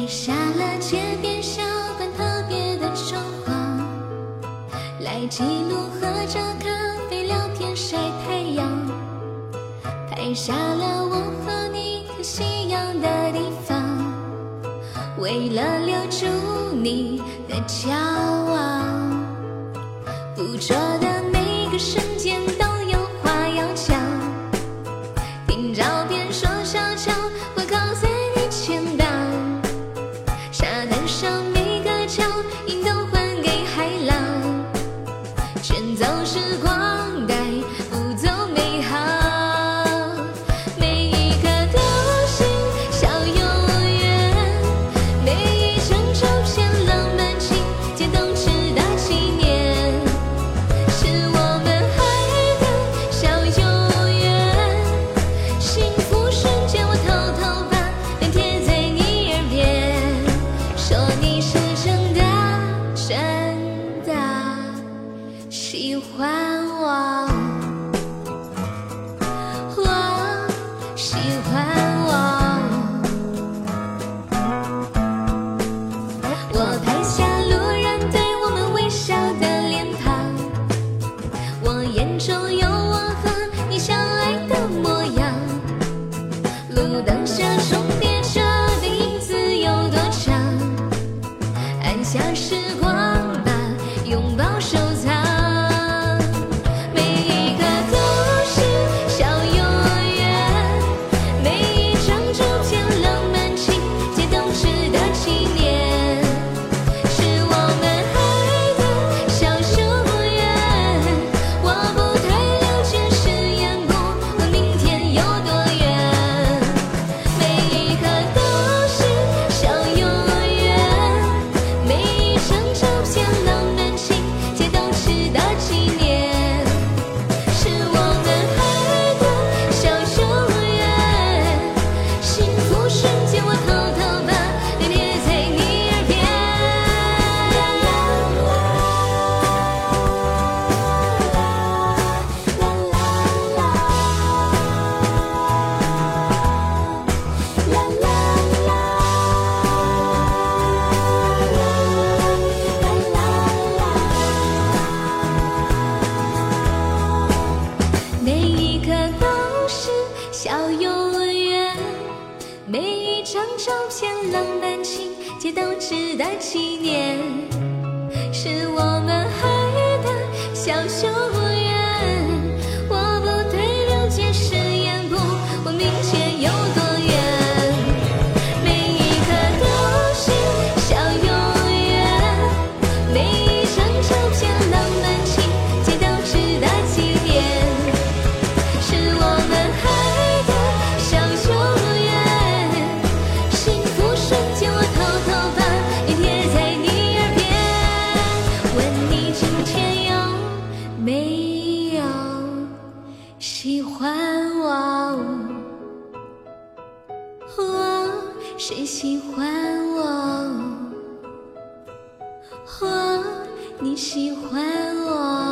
拍下了街边小馆特别的装潢来记录喝着咖啡聊天晒太阳。拍下了我和你看夕阳的地方。为了留住你的骄傲捕捉的每个瞬间都有话要讲。听照片说悄悄我靠在喜欢我我喜欢我我拍下路人对我们微笑的脸庞。我眼中有我和你相爱的模样。路灯下重永远每一张照片浪漫情节都值得纪念。谁喜欢我？或你喜欢我？